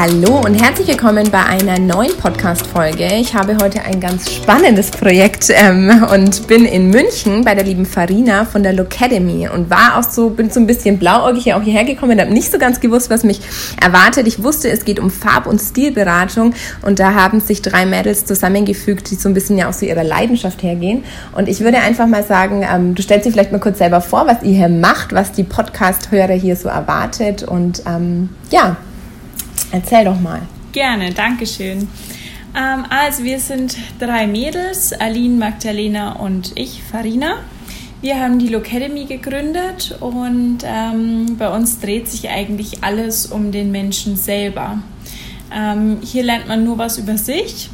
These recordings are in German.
Hallo und herzlich willkommen bei einer neuen Podcast-Folge. Ich habe heute ein ganz spannendes Projekt ähm, und bin in München bei der lieben Farina von der Locademy und war auch so, bin so ein bisschen blauäugig auch hierher gekommen und habe nicht so ganz gewusst, was mich erwartet. Ich wusste, es geht um Farb- und Stilberatung und da haben sich drei Mädels zusammengefügt, die so ein bisschen ja auch so ihrer Leidenschaft hergehen. Und ich würde einfach mal sagen, ähm, du stellst dir vielleicht mal kurz selber vor, was ihr hier macht, was die Podcast-Hörer hier so erwartet und ähm, ja, Erzähl doch mal. Gerne, danke schön. Ähm, also wir sind drei Mädels, Aline, Magdalena und ich, Farina. Wir haben die Locademy gegründet und ähm, bei uns dreht sich eigentlich alles um den Menschen selber. Ähm, hier lernt man nur was über sich.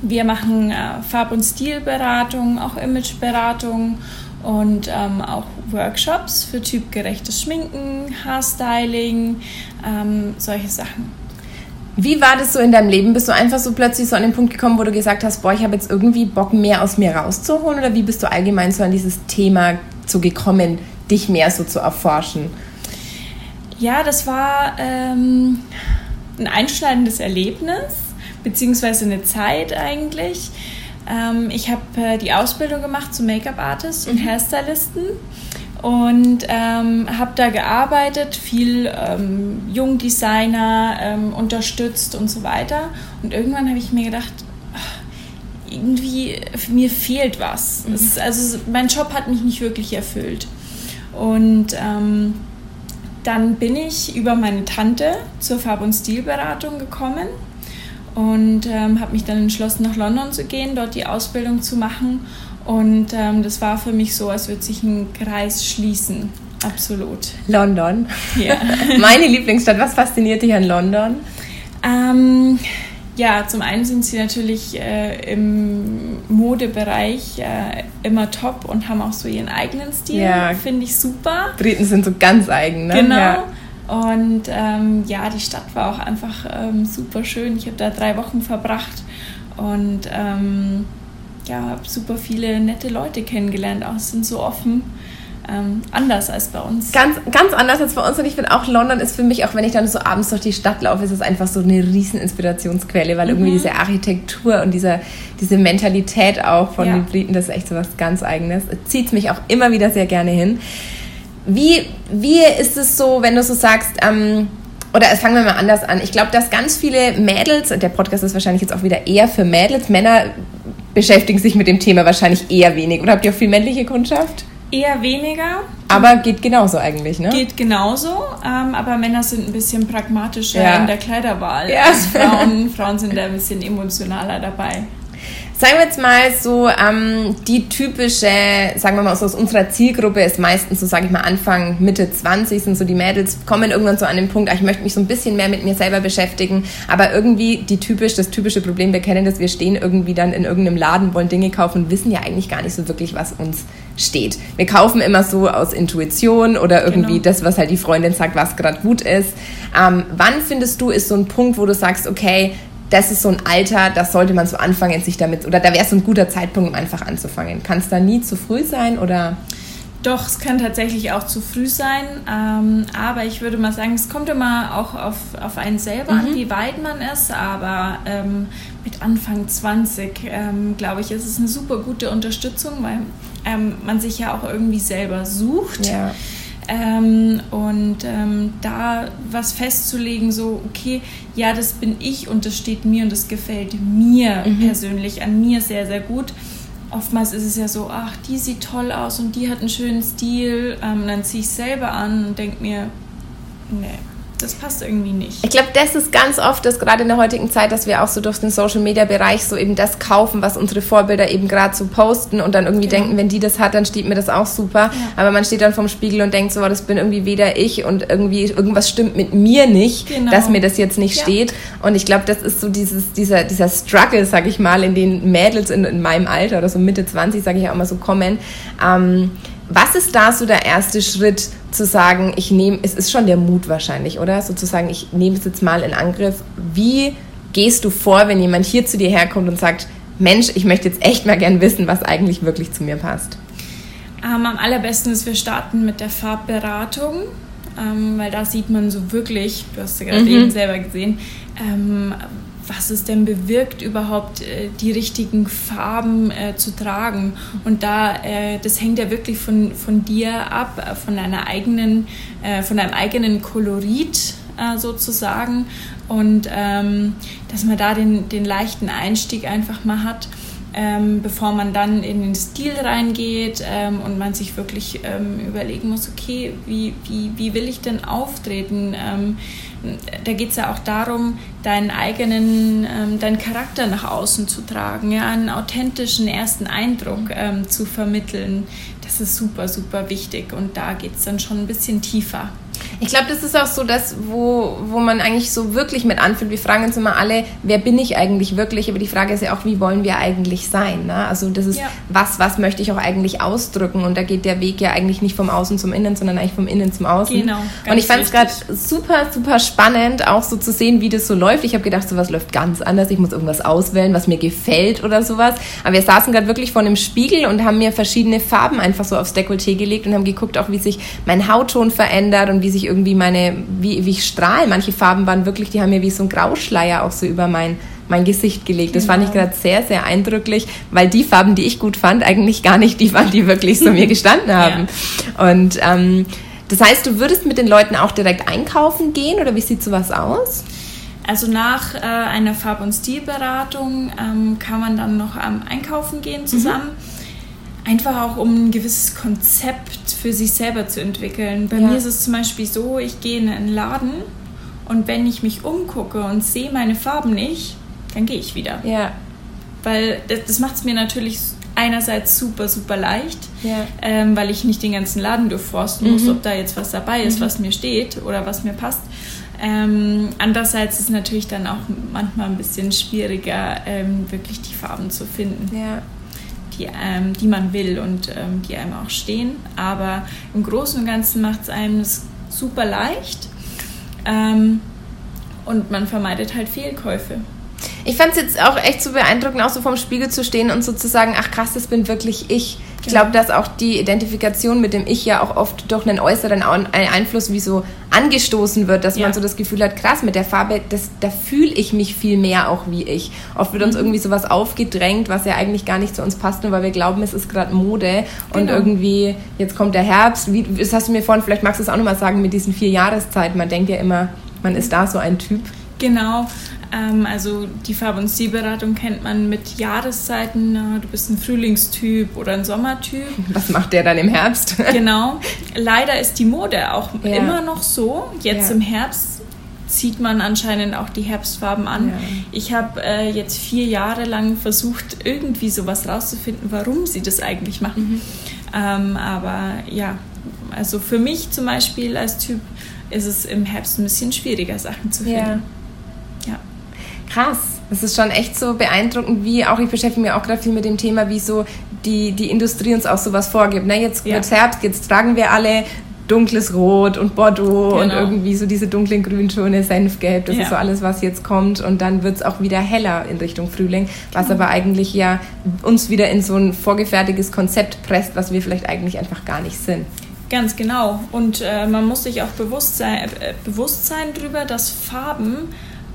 Wir machen äh, Farb- und Stilberatung, auch Imageberatung und ähm, auch Workshops für typgerechtes Schminken, Haarstyling, ähm, solche Sachen. Wie war das so in deinem Leben? Bist du einfach so plötzlich so an den Punkt gekommen, wo du gesagt hast, boah, ich habe jetzt irgendwie Bock, mehr aus mir rauszuholen? Oder wie bist du allgemein so an dieses Thema so gekommen, dich mehr so zu erforschen? Ja, das war ähm, ein einschneidendes Erlebnis, beziehungsweise eine Zeit eigentlich. Ähm, ich habe äh, die Ausbildung gemacht zum Make-up-Artist und mhm. Hairstylisten und ähm, habe da gearbeitet, viel ähm, Jungdesigner ähm, unterstützt und so weiter. Und irgendwann habe ich mir gedacht, ach, irgendwie mir fehlt was. Mhm. Ist, also mein Job hat mich nicht wirklich erfüllt. Und ähm, dann bin ich über meine Tante zur Farb- und Stilberatung gekommen und ähm, habe mich dann entschlossen, nach London zu gehen, dort die Ausbildung zu machen. Und ähm, das war für mich so, als würde sich ein Kreis schließen. Absolut. London. Ja. Meine Lieblingsstadt. Was fasziniert dich an London? Ähm, ja, zum einen sind sie natürlich äh, im Modebereich äh, immer top und haben auch so ihren eigenen Stil. Ja. Finde ich super. Briten sind so ganz eigen, ne? Genau. Ja. Und ähm, ja, die Stadt war auch einfach ähm, super schön. Ich habe da drei Wochen verbracht und ähm, ja, habe super viele nette Leute kennengelernt. Auch sind so offen. Ähm, anders als bei uns. Ganz, ganz anders als bei uns. Und ich finde auch, London ist für mich, auch wenn ich dann so abends durch die Stadt laufe, ist es einfach so eine riesen Inspirationsquelle, weil mhm. irgendwie diese Architektur und diese, diese Mentalität auch von ja. den Briten, das ist echt so was ganz Eigenes. Zieht mich auch immer wieder sehr gerne hin. Wie, wie ist es so, wenn du so sagst, ähm, oder fangen wir mal anders an. Ich glaube, dass ganz viele Mädels, der Podcast ist wahrscheinlich jetzt auch wieder eher für Mädels, Männer beschäftigen sich mit dem Thema wahrscheinlich eher wenig. Oder habt ihr auch viel männliche Kundschaft? Eher weniger. Aber geht genauso eigentlich, ne? Geht genauso, ähm, aber Männer sind ein bisschen pragmatischer ja. in der Kleiderwahl ja. als Frauen. Frauen sind da ein bisschen emotionaler dabei. Sagen wir jetzt mal so, ähm, die typische, sagen wir mal so aus unserer Zielgruppe ist meistens so, sage ich mal, Anfang, Mitte 20 sind so die Mädels, kommen irgendwann so an den Punkt, ah, ich möchte mich so ein bisschen mehr mit mir selber beschäftigen, aber irgendwie die typisch, das typische Problem, wir kennen das, wir stehen irgendwie dann in irgendeinem Laden, wollen Dinge kaufen und wissen ja eigentlich gar nicht so wirklich, was uns steht. Wir kaufen immer so aus Intuition oder irgendwie genau. das, was halt die Freundin sagt, was gerade gut ist. Ähm, wann findest du, ist so ein Punkt, wo du sagst, okay, das ist so ein Alter, das sollte man so anfangen, sich damit, oder da wäre es so ein guter Zeitpunkt, um einfach anzufangen. Kann es da nie zu früh sein oder? Doch, es kann tatsächlich auch zu früh sein, ähm, aber ich würde mal sagen, es kommt immer auch auf, auf einen selber mhm. an, wie weit man ist, aber ähm, mit Anfang 20, ähm, glaube ich, ist es eine super gute Unterstützung, weil ähm, man sich ja auch irgendwie selber sucht. Ja. Ähm, und ähm, da was festzulegen, so, okay, ja, das bin ich und das steht mir und das gefällt mir mhm. persönlich, an mir sehr, sehr gut. Oftmals ist es ja so, ach, die sieht toll aus und die hat einen schönen Stil. Ähm, dann ziehe ich es selber an und denke mir, nee, das passt irgendwie nicht. Ich glaube, das ist ganz oft das gerade in der heutigen Zeit, dass wir auch so durch den Social Media Bereich so eben das kaufen, was unsere Vorbilder eben gerade so posten und dann irgendwie genau. denken, wenn die das hat, dann steht mir das auch super. Ja. Aber man steht dann vorm Spiegel und denkt so, das bin irgendwie weder ich und irgendwie irgendwas stimmt mit mir nicht, genau. dass mir das jetzt nicht ja. steht. Und ich glaube, das ist so dieses, dieser, dieser Struggle, sag ich mal, in den Mädels in, in meinem Alter oder so Mitte 20, sage ich auch mal so, kommen. Ähm, was ist da so der erste Schritt, zu sagen, ich nehme, es ist schon der Mut wahrscheinlich, oder? Sozusagen, ich nehme es jetzt mal in Angriff. Wie gehst du vor, wenn jemand hier zu dir herkommt und sagt, Mensch, ich möchte jetzt echt mal gern wissen, was eigentlich wirklich zu mir passt? Ähm, am allerbesten ist, wir starten mit der Farbberatung. ähm, weil da sieht man so wirklich, du hast ja gerade mhm. eben selber gesehen, ähm, was es denn bewirkt, überhaupt äh, die richtigen Farben äh, zu tragen. Und da, äh, das hängt ja wirklich von, von dir ab, äh, von deiner eigenen, äh, von deinem eigenen Kolorit äh, sozusagen. Und ähm, dass man da den, den leichten Einstieg einfach mal hat ähm, bevor man dann in den Stil reingeht ähm, und man sich wirklich ähm, überlegen muss, okay, wie, wie, wie will ich denn auftreten? Ähm, da geht es ja auch darum, deinen eigenen, ähm, deinen Charakter nach außen zu tragen, ja, einen authentischen ersten Eindruck ähm, zu vermitteln. Das ist super, super wichtig und da geht es dann schon ein bisschen tiefer. Ich glaube, das ist auch so das, wo, wo man eigentlich so wirklich mit anfühlt. Wir fragen uns immer alle, wer bin ich eigentlich wirklich? Aber die Frage ist ja auch, wie wollen wir eigentlich sein? Ne? Also das ist, ja. was, was möchte ich auch eigentlich ausdrücken? Und da geht der Weg ja eigentlich nicht vom Außen zum Innen, sondern eigentlich vom Innen zum Außen. Genau. Und ich fand es gerade super, super spannend, auch so zu sehen, wie das so läuft. Ich habe gedacht, sowas läuft ganz anders. Ich muss irgendwas auswählen, was mir gefällt oder sowas. Aber wir saßen gerade wirklich vor einem Spiegel und haben mir verschiedene Farben einfach so aufs Dekolleté gelegt und haben geguckt, auch wie sich mein Hautton verändert und wie sich irgendwie meine, wie, wie ich strahle. Manche Farben waren wirklich, die haben mir wie so ein Grauschleier auch so über mein, mein Gesicht gelegt. Das fand ich genau. gerade sehr, sehr eindrücklich, weil die Farben, die ich gut fand, eigentlich gar nicht die waren, die wirklich so mir gestanden haben. Ja. Und ähm, das heißt, du würdest mit den Leuten auch direkt einkaufen gehen oder wie sieht sowas aus? Also nach äh, einer Farb- und Stilberatung ähm, kann man dann noch am Einkaufen gehen zusammen. Mhm Einfach auch, um ein gewisses Konzept für sich selber zu entwickeln. Bei ja. mir ist es zum Beispiel so, ich gehe in einen Laden und wenn ich mich umgucke und sehe meine Farben nicht, dann gehe ich wieder. Ja. Weil das, das macht es mir natürlich einerseits super, super leicht, ja. ähm, weil ich nicht den ganzen Laden durchforsten muss, mhm. ob da jetzt was dabei ist, mhm. was mir steht oder was mir passt. Ähm, andererseits ist es natürlich dann auch manchmal ein bisschen schwieriger, ähm, wirklich die Farben zu finden. Ja die, ähm, die man will und ähm, die einem auch stehen. Aber im Großen und Ganzen macht es einem super leicht ähm, und man vermeidet halt Fehlkäufe. Ich fand es jetzt auch echt so beeindruckend, auch so vorm Spiegel zu stehen und so zu sagen, ach krass, das bin wirklich ich. Ich glaube, dass auch die Identifikation mit dem Ich ja auch oft durch einen äußeren Einfluss wie so angestoßen wird, dass ja. man so das Gefühl hat, krass, mit der Farbe, das, da fühle ich mich viel mehr auch wie ich. Oft wird uns mhm. irgendwie sowas aufgedrängt, was ja eigentlich gar nicht zu uns passt, nur weil wir glauben, es ist gerade Mode genau. und irgendwie, jetzt kommt der Herbst. Wie, das hast du mir vorhin, vielleicht magst du es auch nochmal sagen, mit diesen vier Jahreszeiten. Man denkt ja immer, man ist da so ein Typ. Genau. Ähm, also die Farb- und Stilberatung kennt man mit Jahreszeiten. du bist ein Frühlingstyp oder ein Sommertyp. Was macht der dann im Herbst? genau. Leider ist die Mode auch ja. immer noch so. Jetzt ja. im Herbst zieht man anscheinend auch die Herbstfarben an. Ja. Ich habe äh, jetzt vier Jahre lang versucht, irgendwie sowas rauszufinden, warum sie das eigentlich machen. Mhm. Ähm, aber ja, also für mich zum Beispiel als Typ ist es im Herbst ein bisschen schwieriger, Sachen zu finden krass. Es ist schon echt so beeindruckend, wie auch ich beschäftige mich auch gerade viel mit dem Thema, wie so die, die Industrie uns auch sowas vorgibt. Ne, jetzt ja. wird Herbst, jetzt tragen wir alle dunkles Rot und Bordeaux genau. und irgendwie so diese dunklen Grüntöne, Senfgelb, das ja. ist so alles, was jetzt kommt. Und dann wird es auch wieder heller in Richtung Frühling, was genau. aber eigentlich ja uns wieder in so ein vorgefertigtes Konzept presst, was wir vielleicht eigentlich einfach gar nicht sind. Ganz genau. Und äh, man muss sich auch bewusst sein, äh, bewusst sein darüber, dass Farben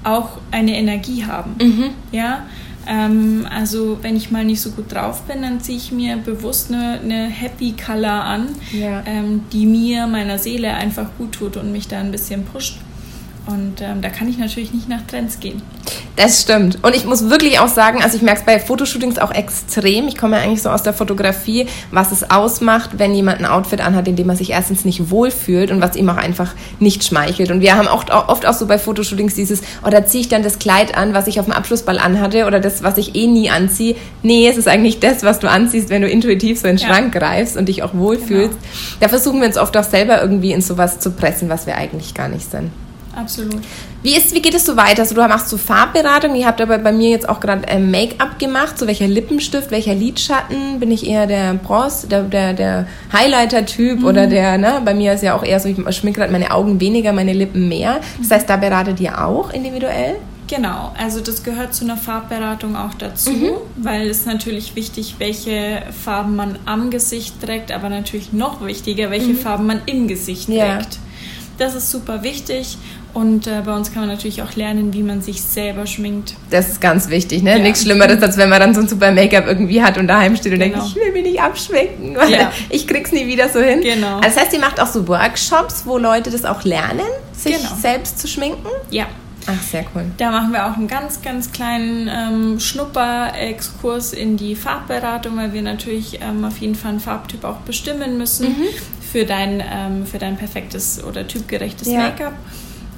auch eine Energie haben. Mhm. Ja, ähm, also wenn ich mal nicht so gut drauf bin, dann ziehe ich mir bewusst eine, eine Happy Color an, ja. ähm, die mir, meiner Seele einfach gut tut und mich da ein bisschen pusht. Und ähm, da kann ich natürlich nicht nach Trends gehen. Das stimmt. Und ich muss wirklich auch sagen, also ich merke es bei Fotoshootings auch extrem. Ich komme ja eigentlich so aus der Fotografie, was es ausmacht, wenn jemand ein Outfit anhat, in dem man sich erstens nicht wohlfühlt und was ihm auch einfach nicht schmeichelt. Und wir haben auch oft auch so bei Fotoshootings dieses, oder oh, ziehe ich dann das Kleid an, was ich auf dem Abschlussball anhatte oder das, was ich eh nie anziehe. Nee, es ist eigentlich das, was du anziehst, wenn du intuitiv so in den ja. Schrank greifst und dich auch wohlfühlst. Genau. Da versuchen wir uns oft auch selber irgendwie in sowas zu pressen, was wir eigentlich gar nicht sind. Absolut. Wie, ist, wie geht es so weiter? Also du machst so Farbberatung, ihr habt aber bei mir jetzt auch gerade äh, Make-up gemacht, so welcher Lippenstift, welcher Lidschatten, bin ich eher der Bronze, der, der, der Highlighter-Typ mhm. oder der, ne, bei mir ist ja auch eher so, ich schminke gerade meine Augen weniger, meine Lippen mehr. Das heißt, da beratet ihr auch individuell? Genau, also das gehört zu einer Farbberatung auch dazu, mhm. weil es natürlich wichtig, welche Farben man am Gesicht trägt, aber natürlich noch wichtiger, welche mhm. Farben man im Gesicht trägt. Ja Das ist super wichtig. Und äh, bei uns kann man natürlich auch lernen, wie man sich selber schminkt. Das ist ganz wichtig, ne? Ja. Nichts Schlimmeres, als wenn man dann so ein super Make-up irgendwie hat und daheim steht und genau. denkt, ich will mich nicht abschminken, weil ja. ich krieg's nie wieder so hin. Genau. Also das heißt, ihr macht auch so Workshops, wo Leute das auch lernen, sich genau. selbst zu schminken? Ja. Ach, sehr cool. Da machen wir auch einen ganz, ganz kleinen ähm, Schnupper-Exkurs in die Farbberatung, weil wir natürlich ähm, auf jeden Fall einen Farbtyp auch bestimmen müssen mhm. für, dein, ähm, für dein perfektes oder typgerechtes ja. Make-up.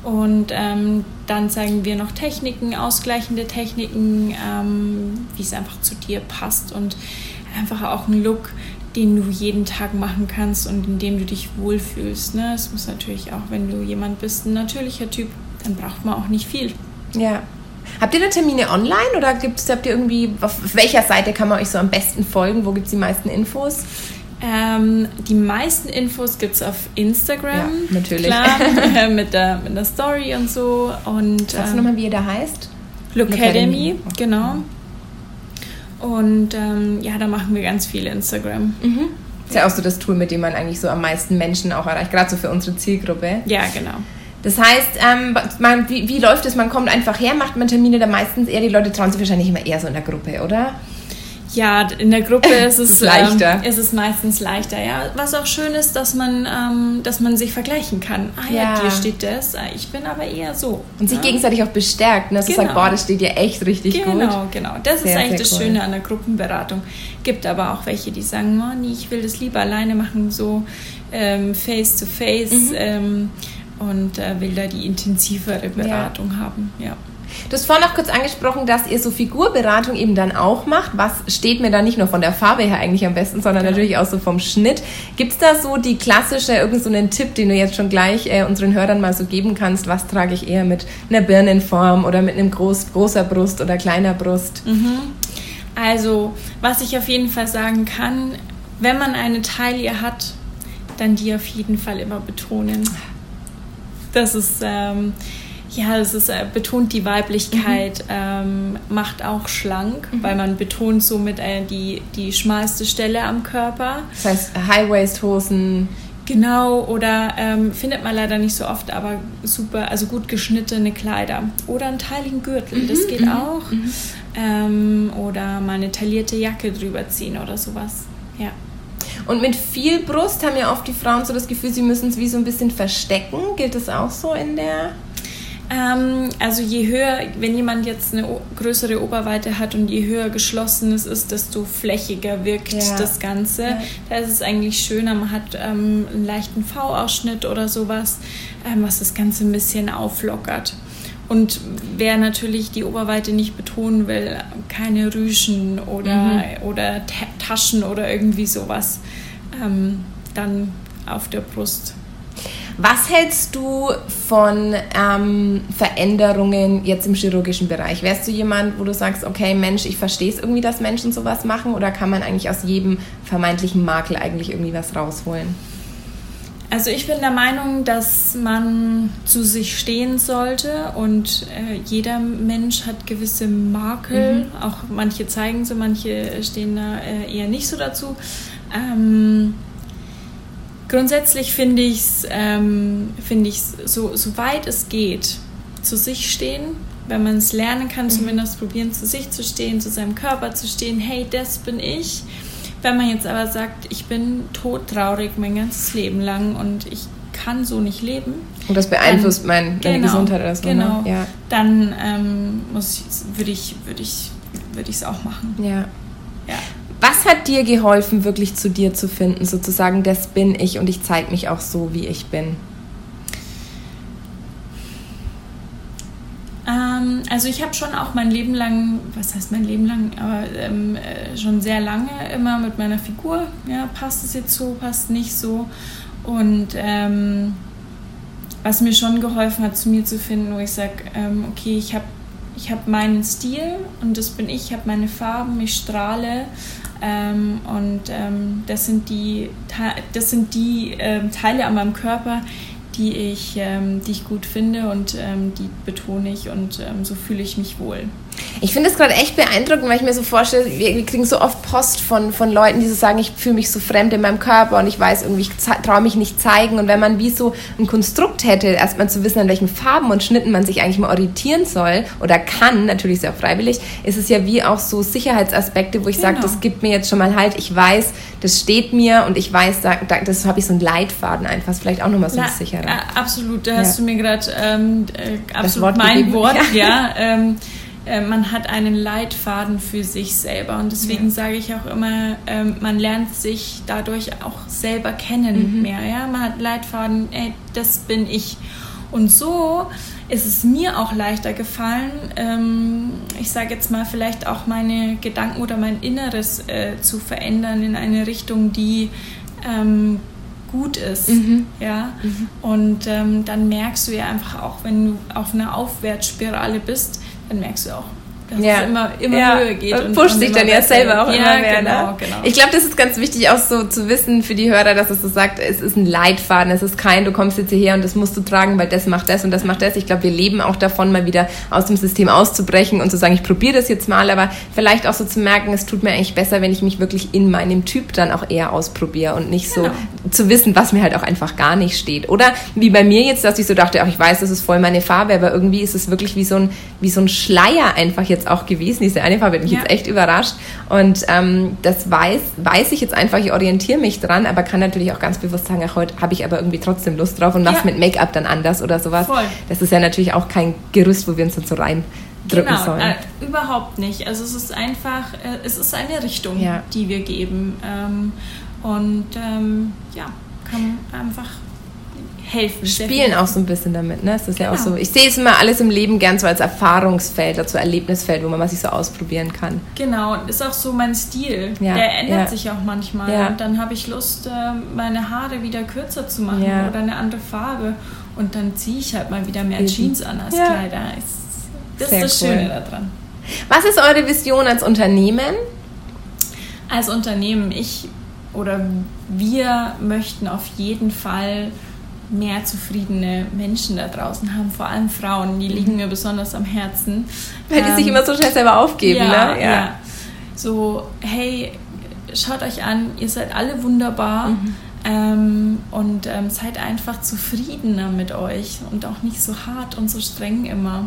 Und ähm, dann zeigen wir noch Techniken, ausgleichende Techniken, ähm, wie es einfach zu dir passt und einfach auch ein Look, den du jeden Tag machen kannst und in dem du dich wohlfühlst. Ne? Es muss natürlich auch, wenn du jemand bist, ein natürlicher Typ, dann braucht man auch nicht viel. Ja. Habt ihr da Termine online oder gibt's, habt ihr irgendwie, auf welcher Seite kann man euch so am besten folgen? Wo gibt es die meisten Infos? Ähm, die meisten Infos gibt es auf Instagram. Ja, natürlich. Klar, mit, der, mit der Story und so. Und, Sagst du nochmal, wie ihr da heißt? Lookademy, genau. Und ähm, ja, da machen wir ganz viel Instagram. Mhm. Ist ja auch so das Tool, mit dem man eigentlich so am meisten Menschen auch erreicht, gerade so für unsere Zielgruppe. Ja, genau. Das heißt, ähm, man, wie, wie läuft es? Man kommt einfach her, macht man Termine da meistens eher, die Leute trauen sich wahrscheinlich immer eher so in der Gruppe, oder? Ja, in der Gruppe ist es, ist leichter. Ähm, ist es meistens leichter. Ja, was auch schön ist, dass man, ähm, dass man sich vergleichen kann. Ah ja, ja, dir steht das. Ah, ich bin aber eher so. Und sich ja? gegenseitig auch bestärkt. Ne? Dass genau. du sagst, boah, das steht dir echt richtig genau, gut. Genau, genau. Das sehr, ist eigentlich das cool. Schöne an der Gruppenberatung. Gibt aber auch welche, die sagen, oh, nee, ich will das lieber alleine machen, so ähm, face to face mhm. ähm, und äh, will da die intensivere Beratung ja. haben. Ja. Du hast vorhin noch kurz angesprochen, dass ihr so Figurberatung eben dann auch macht. Was steht mir da nicht nur von der Farbe her eigentlich am besten, sondern genau. natürlich auch so vom Schnitt. Gibt es da so die klassische, irgend so einen Tipp, den du jetzt schon gleich äh, unseren Hörern mal so geben kannst? Was trage ich eher mit einer Birnenform oder mit einem groß, großer Brust oder kleiner Brust? Mhm. Also, was ich auf jeden Fall sagen kann, wenn man eine Taille hat, dann die auf jeden Fall immer betonen. Das ist... Ähm, ja, es ist, äh, betont die Weiblichkeit, mhm. ähm, macht auch schlank, mhm. weil man betont somit äh, die, die schmalste Stelle am Körper. Das heißt High-Waist-Hosen. Genau, oder ähm, findet man leider nicht so oft, aber super, also gut geschnittene Kleider. Oder einen teiligen Gürtel, mhm. das geht mhm. auch. Mhm. Ähm, oder mal eine taillierte Jacke drüber ziehen oder sowas. Ja. Und mit viel Brust haben ja oft die Frauen so das Gefühl, sie müssen es wie so ein bisschen verstecken. Gilt das auch so in der ähm, also je höher, wenn jemand jetzt eine größere Oberweite hat und je höher geschlossen es ist, desto flächiger wirkt ja. das Ganze. Ja. Da ist es eigentlich schöner, man hat ähm, einen leichten V-Ausschnitt oder sowas, ähm, was das Ganze ein bisschen auflockert. Und wer natürlich die Oberweite nicht betonen will, keine Rüschen oder, mhm. oder Taschen oder irgendwie sowas, ähm, dann auf der Brust was hältst du von ähm, Veränderungen jetzt im chirurgischen Bereich? Wärst du jemand, wo du sagst, okay, Mensch, ich verstehe es irgendwie, dass Menschen sowas machen? Oder kann man eigentlich aus jedem vermeintlichen Makel eigentlich irgendwie was rausholen? Also ich bin der Meinung, dass man zu sich stehen sollte und äh, jeder Mensch hat gewisse Makel. Mhm. Auch manche zeigen so, manche stehen da äh, eher nicht so dazu. Ähm, grundsätzlich finde ich es, ähm, find so, so weit es geht, zu sich stehen, wenn man es lernen kann, mhm. zumindest probieren, zu sich zu stehen, zu seinem Körper zu stehen, hey, das bin ich. Wenn man jetzt aber sagt, ich bin todtraurig mein ganzes Leben lang und ich kann so nicht leben. Und das beeinflusst dann, mein, meine genau, Gesundheit oder so. Ne? Genau. Ne? Ja. Dann ähm, würde ich es würd ich, würd auch machen. Ja. Was hat dir geholfen, wirklich zu dir zu finden, sozusagen, das bin ich und ich zeige mich auch so, wie ich bin? Ähm, also ich habe schon auch mein Leben lang, was heißt mein Leben lang, aber ähm, äh, schon sehr lange immer mit meiner Figur, ja, passt es jetzt so, passt nicht so. Und ähm, was mir schon geholfen hat, zu mir zu finden, wo ich sage, ähm, okay, ich habe ich hab meinen Stil und das bin ich, ich habe meine Farben, ich strahle ähm, und ähm, das sind die, das sind die ähm, Teile an meinem Körper, die ich, ähm, die ich gut finde und ähm, die betone ich und ähm, so fühle ich mich wohl. Ich finde es gerade echt beeindruckend, weil ich mir so vorstelle, wir, kriegen so oft Post von, von Leuten, die so sagen, ich fühle mich so fremd in meinem Körper und ich weiß irgendwie, ich traue mich nicht zeigen. Und wenn man wie so ein Konstrukt hätte, erstmal zu wissen, an welchen Farben und Schnitten man sich eigentlich mal orientieren soll oder kann, natürlich sehr freiwillig, ist es ja wie auch so Sicherheitsaspekte, wo ich genau. sage, das gibt mir jetzt schon mal halt, ich weiß, das steht mir und ich weiß, da, da, das habe ich so einen Leitfaden einfach, ist vielleicht auch nochmal so ein sicherer. Absolut, da hast du mir gerade ähm, äh, absolut mein gegeben. Wort, ja. ja ähm, äh, man hat einen Leitfaden für sich selber. Und deswegen ja. sage ich auch immer, ähm, man lernt sich dadurch auch selber kennen mhm. mehr. Ja? Man hat Leitfaden, ey, das bin ich. Und so ist es mir auch leichter gefallen, ähm, ich sage jetzt mal, vielleicht auch meine Gedanken oder mein Inneres äh, zu verändern in eine Richtung, die ähm, gut ist. Mhm. Ja? Mhm. Und ähm, dann merkst du ja einfach auch, wenn du auf einer Aufwärtsspirale bist, dann merkst du auch, dass ja. es immer, immer ja. höher geht. Und pusht sich dann ja selber auch ja, immer mehr. Genau, ne? genau. Ich glaube, das ist ganz wichtig auch so zu wissen für die Hörer, dass es so sagt, es ist ein Leitfaden, es ist kein, du kommst jetzt hierher und das musst du tragen, weil das macht das und das macht das. Ich glaube, wir leben auch davon, mal wieder aus dem System auszubrechen und zu sagen, ich probiere das jetzt mal, aber vielleicht auch so zu merken, es tut mir eigentlich besser, wenn ich mich wirklich in meinem Typ dann auch eher ausprobiere und nicht so genau. zu wissen, was mir halt auch einfach gar nicht steht. Oder wie bei mir jetzt, dass ich so dachte, ach, ich weiß, das ist voll meine Farbe, aber irgendwie ist es wirklich wie so ein, wie so ein Schleier einfach jetzt auch gewesen, diese eine Farbe hat mich ja. jetzt echt überrascht. Und ähm, das weiß, weiß ich jetzt einfach, ich orientiere mich dran, aber kann natürlich auch ganz bewusst sagen, ach, heute habe ich aber irgendwie trotzdem Lust drauf und mach's ja. mit Make-up dann anders oder sowas. Voll. Das ist ja natürlich auch kein Gerüst, wo wir uns dann so rein drücken genau, sollen. Äh, überhaupt nicht. Also es ist einfach, äh, es ist eine Richtung, ja. die wir geben. Ähm, und ähm, ja, kann einfach helfen. Spielen auch so ein bisschen damit, ne? Ist genau. ja auch genau. so. Ich sehe es immer alles im Leben gern so als Erfahrungsfeld, als so Erlebnisfeld, wo man sich so ausprobieren kann. Genau, ist auch so mein Stil. Ja. Der ändert ja. sich auch manchmal. Ja. Und dann habe ich Lust, ähm, meine Haare wieder kürzer zu machen oder eine andere Farbe. Und dann ziehe ich halt mal wieder mehr Eben. Jeans an als Kleider. Das Sehr ist das cool. Schöne daran. Was ist eure Vision als Unternehmen? Als Unternehmen, ich oder wir möchten auf jeden Fall mehr zufriedene Menschen da draußen haben, vor allem Frauen, die liegen mhm. mir besonders am Herzen. Weil die ähm, sich immer so schnell selber aufgeben, ja, ne? Ja. ja. So, hey, schaut euch an, ihr seid alle wunderbar. Mhm. Ähm, und ähm, seid einfach zufriedener mit euch und auch nicht so hart und so streng immer.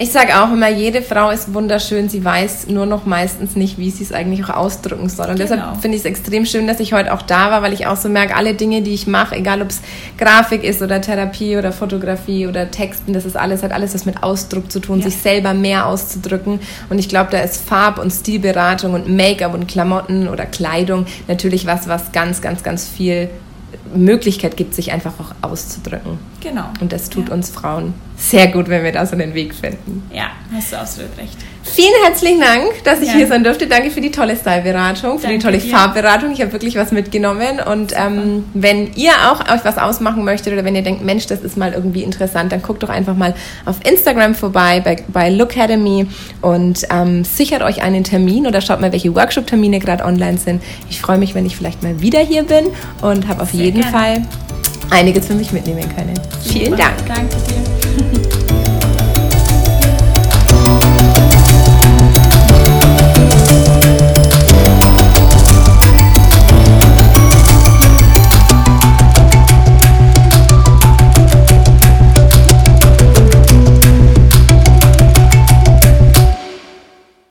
Ich sage auch immer, jede Frau ist wunderschön, sie weiß nur noch meistens nicht, wie sie es eigentlich auch ausdrücken soll. Und genau. deshalb finde ich es extrem schön, dass ich heute auch da war, weil ich auch so merke, alle Dinge, die ich mache, egal ob es Grafik ist oder Therapie oder Fotografie oder Texten, das ist alles, hat alles was mit Ausdruck zu tun, ja. sich selber mehr auszudrücken. Und ich glaube, da ist Farb- und Stilberatung und Make-up und Klamotten oder Kleidung natürlich was, was ganz, ganz, ganz viel Möglichkeit gibt, sich einfach auch auszudrücken. Genau. Und das tut ja. uns Frauen sehr gut, wenn wir da so einen Weg finden. Ja, hast du absolut recht. Vielen herzlichen Dank, dass ich ja. hier sein durfte. Danke für die tolle Styleberatung, für Danke die tolle dir. Farbberatung. Ich habe wirklich was mitgenommen. Und ähm, wenn ihr auch euch was ausmachen möchtet oder wenn ihr denkt, Mensch, das ist mal irgendwie interessant, dann guckt doch einfach mal auf Instagram vorbei bei, bei Look Academy und ähm, sichert euch einen Termin oder schaut mal, welche Workshop-Termine gerade online sind. Ich freue mich, wenn ich vielleicht mal wieder hier bin und habe auf jeden gerne. Fall einiges für mich mitnehmen können. Vielen Dank. Danke dir.